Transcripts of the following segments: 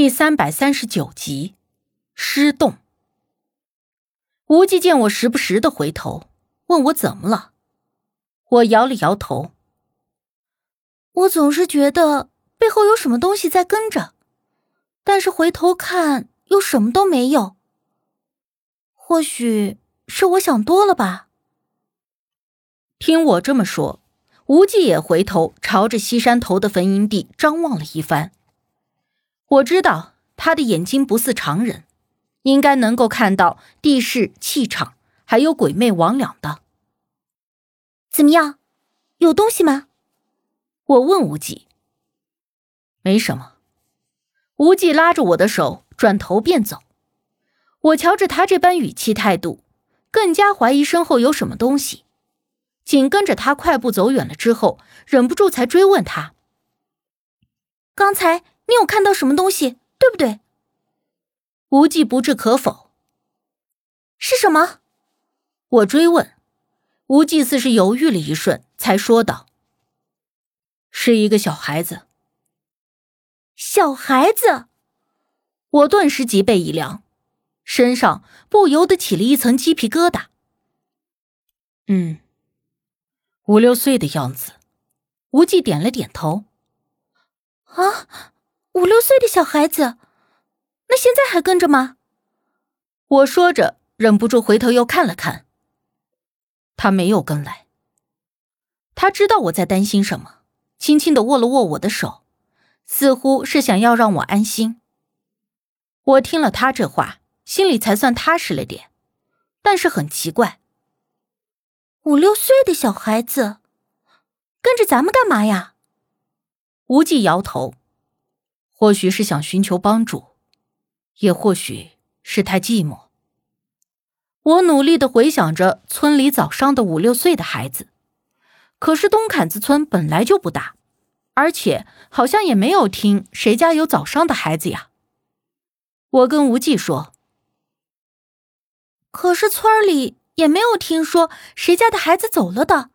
第三百三十九集，失动。无忌见我时不时的回头，问我怎么了，我摇了摇头。我总是觉得背后有什么东西在跟着，但是回头看又什么都没有。或许是我想多了吧。听我这么说，无忌也回头朝着西山头的坟营地张望了一番。我知道他的眼睛不似常人，应该能够看到地势、气场，还有鬼魅魍魉的。怎么样，有东西吗？我问无忌。没什么。无忌拉着我的手，转头便走。我瞧着他这般语气态度，更加怀疑身后有什么东西。紧跟着他快步走远了之后，忍不住才追问他：“刚才？”你有看到什么东西，对不对？无忌不置可否。是什么？我追问。无忌似是犹豫了一瞬，才说道：“是一个小孩子。”小孩子。我顿时脊背一凉，身上不由得起了一层鸡皮疙瘩。嗯，五六岁的样子。无忌点了点头。啊。五六岁的小孩子，那现在还跟着吗？我说着，忍不住回头又看了看。他没有跟来。他知道我在担心什么，轻轻的握了握我的手，似乎是想要让我安心。我听了他这话，心里才算踏实了点。但是很奇怪，五六岁的小孩子跟着咱们干嘛呀？无忌摇头。或许是想寻求帮助，也或许是太寂寞。我努力的回想着村里早伤的五六岁的孩子，可是东坎子村本来就不大，而且好像也没有听谁家有早伤的孩子呀。我跟无忌说：“可是村里也没有听说谁家的孩子走了的，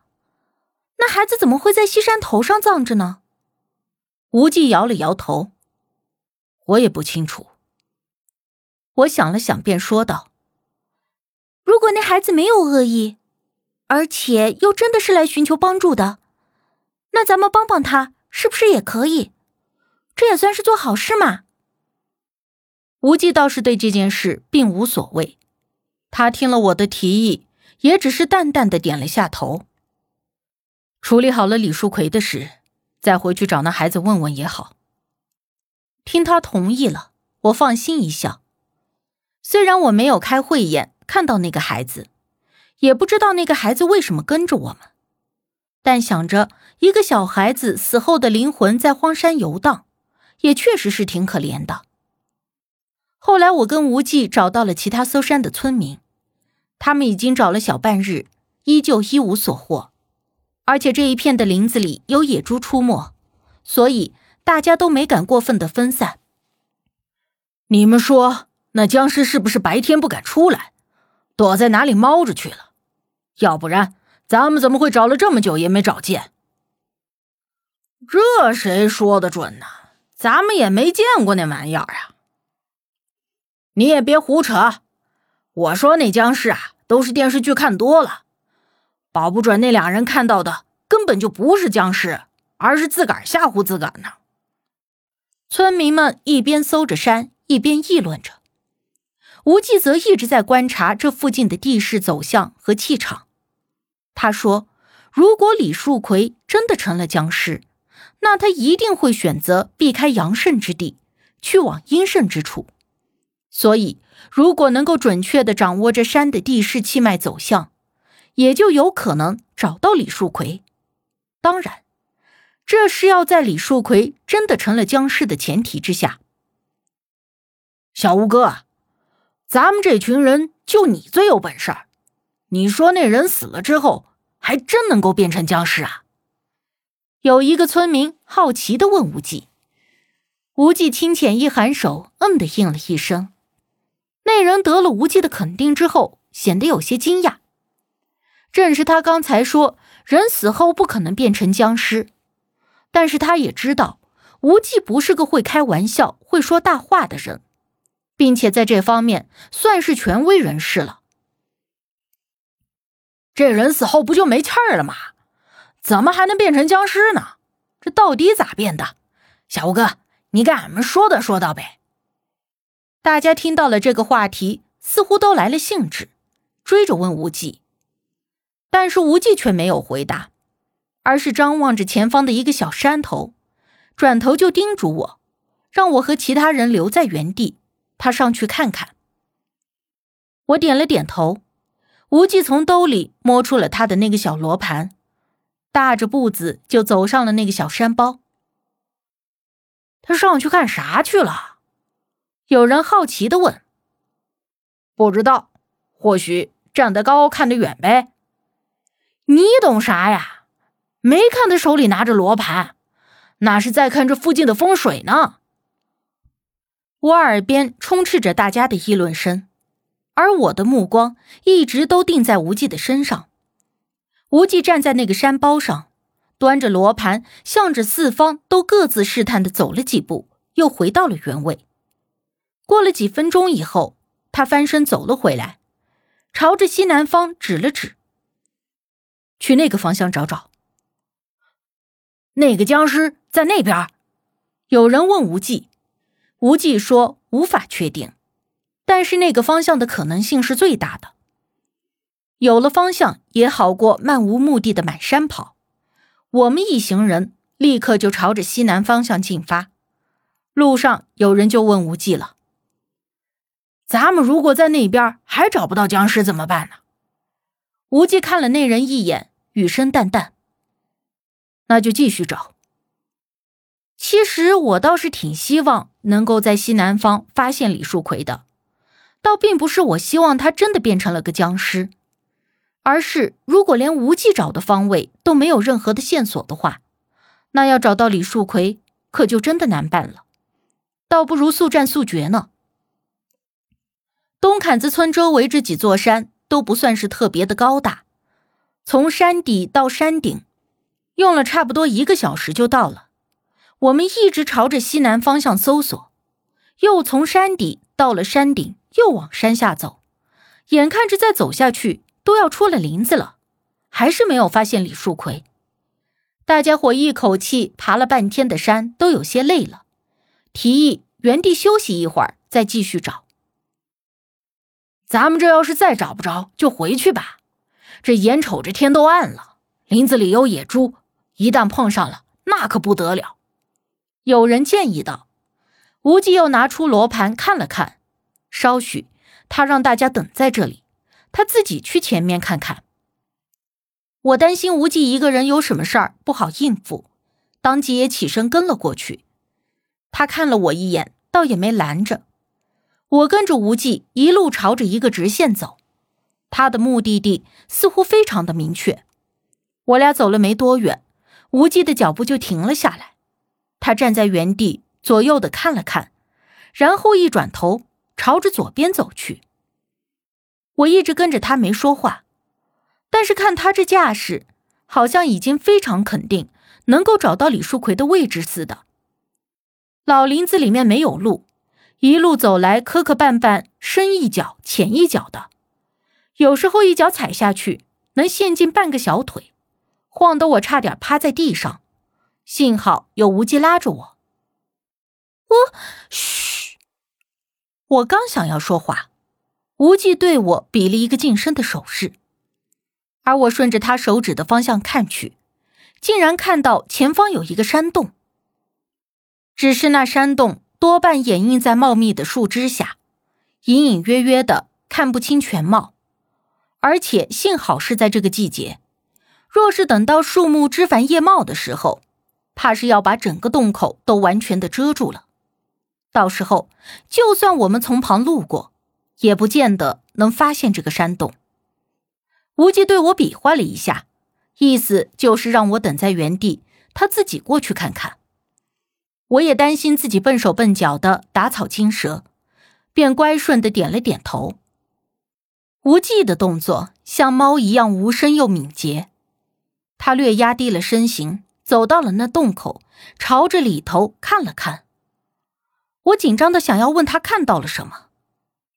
那孩子怎么会在西山头上葬着呢？”无忌摇了摇头。我也不清楚。我想了想，便说道：“如果那孩子没有恶意，而且又真的是来寻求帮助的，那咱们帮帮他，是不是也可以？这也算是做好事嘛。”无忌倒是对这件事并无所谓，他听了我的提议，也只是淡淡的点了下头。处理好了李树奎的事，再回去找那孩子问问也好。听他同意了，我放心一笑。虽然我没有开慧眼看到那个孩子，也不知道那个孩子为什么跟着我们，但想着一个小孩子死后的灵魂在荒山游荡，也确实是挺可怜的。后来我跟无忌找到了其他搜山的村民，他们已经找了小半日，依旧一无所获，而且这一片的林子里有野猪出没，所以。大家都没敢过分的分散。你们说，那僵尸是不是白天不敢出来，躲在哪里猫着去了？要不然，咱们怎么会找了这么久也没找见？这谁说的准呢？咱们也没见过那玩意儿啊！你也别胡扯！我说那僵尸啊，都是电视剧看多了，保不准那俩人看到的根本就不是僵尸，而是自个儿吓唬自个儿呢。村民们一边搜着山，一边议论着。吴忌则一直在观察这附近的地势走向和气场。他说：“如果李树奎真的成了僵尸，那他一定会选择避开阳盛之地，去往阴盛之处。所以，如果能够准确的掌握这山的地势气脉走向，也就有可能找到李树奎。当然。”这是要在李树奎真的成了僵尸的前提之下。小吴哥，咱们这群人就你最有本事，你说那人死了之后，还真能够变成僵尸啊？有一个村民好奇的问无忌。无忌轻浅一颔首，嗯的应了一声。那人得了无忌的肯定之后，显得有些惊讶。正是他刚才说，人死后不可能变成僵尸。但是他也知道，无忌不是个会开玩笑、会说大话的人，并且在这方面算是权威人士了。这人死后不就没气儿了吗？怎么还能变成僵尸呢？这到底咋变的？小吴哥，你给俺们说道说道呗。大家听到了这个话题，似乎都来了兴致，追着问无忌。但是无忌却没有回答，而是张望着前方的一个小山头，转头就叮嘱我，让我和其他人留在原地，他上去看看。我点了点头，无忌从兜里摸出了他的那个小罗盘。大着步子就走上了那个小山包。他上去干啥去了？有人好奇的问。不知道，或许站得高看得远呗。你懂啥呀？没看他手里拿着罗盘，那是在看这附近的风水呢。我耳边充斥着大家的议论声，而我的目光一直都定在无忌的身上。无忌站在那个山包上，端着罗盘，向着四方都各自试探的走了几步，又回到了原位。过了几分钟以后，他翻身走了回来，朝着西南方指了指：“去那个方向找找。”那个僵尸在那边。有人问无忌，无忌说无法确定，但是那个方向的可能性是最大的。有了方向也好过漫无目的的满山跑。我们一行人立刻就朝着西南方向进发。路上有人就问无忌了：“咱们如果在那边还找不到僵尸怎么办呢？”无忌看了那人一眼，语声淡淡：“那就继续找。”其实我倒是挺希望能够在西南方发现李树奎的，倒并不是我希望他真的变成了个僵尸。而是，如果连无忌找的方位都没有任何的线索的话，那要找到李树奎可就真的难办了。倒不如速战速决呢。东坎子村周围这几座山都不算是特别的高大，从山底到山顶，用了差不多一个小时就到了。我们一直朝着西南方向搜索，又从山底到了山顶，又往山下走，眼看着再走下去。都要出了林子了，还是没有发现李树奎。大家伙一口气爬了半天的山，都有些累了，提议原地休息一会儿，再继续找。咱们这要是再找不着，就回去吧。这眼瞅着天都暗了，林子里有野猪，一旦碰上了，那可不得了。有人建议道。无忌又拿出罗盘看了看，稍许，他让大家等在这里。他自己去前面看看。我担心无忌一个人有什么事儿不好应付，当即也起身跟了过去。他看了我一眼，倒也没拦着。我跟着无忌一路朝着一个直线走，他的目的地似乎非常的明确。我俩走了没多远，无忌的脚步就停了下来。他站在原地，左右的看了看，然后一转头朝着左边走去。我一直跟着他没说话，但是看他这架势，好像已经非常肯定能够找到李树奎的位置似的。老林子里面没有路，一路走来磕磕绊绊，深一脚浅一脚的，有时候一脚踩下去能陷进半个小腿，晃得我差点趴在地上。幸好有无忌拉着我。我嘘，我刚想要说话。无忌对我比了一个近身的手势，而我顺着他手指的方向看去，竟然看到前方有一个山洞。只是那山洞多半掩映在茂密的树枝下，隐隐约约的看不清全貌。而且幸好是在这个季节，若是等到树木枝繁叶茂的时候，怕是要把整个洞口都完全的遮住了。到时候，就算我们从旁路过。也不见得能发现这个山洞。无忌对我比划了一下，意思就是让我等在原地，他自己过去看看。我也担心自己笨手笨脚的打草惊蛇，便乖顺的点了点头。无忌的动作像猫一样无声又敏捷，他略压低了身形，走到了那洞口，朝着里头看了看。我紧张的想要问他看到了什么，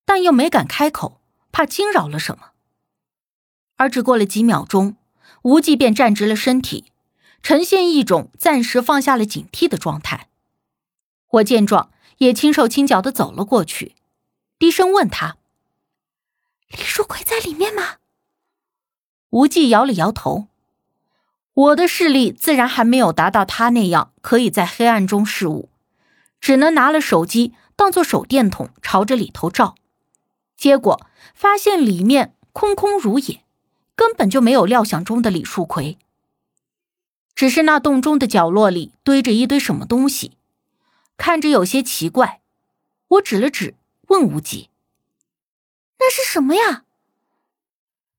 但又没敢开口，怕惊扰了什么。而只过了几秒钟，无忌便站直了身体，呈现一种暂时放下了警惕的状态。我见状，也轻手轻脚的走了过去，低声问他：“李书奎在里面吗？”无忌摇了摇头。我的视力自然还没有达到他那样可以在黑暗中视物，只能拿了手机当做手电筒朝着里头照，结果发现里面空空如也，根本就没有料想中的李树奎。只是那洞中的角落里堆着一堆什么东西，看着有些奇怪。我指了指，问无忌：“那是什么呀？”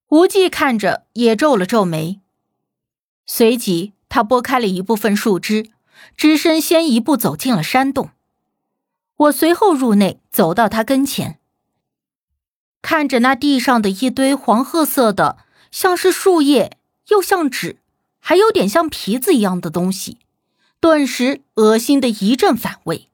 无忌看着也皱了皱眉。随即，他拨开了一部分树枝，只身先一步走进了山洞。我随后入内，走到他跟前，看着那地上的一堆黄褐色的，像是树叶，又像纸，还有点像皮子一样的东西，顿时恶心的一阵反胃。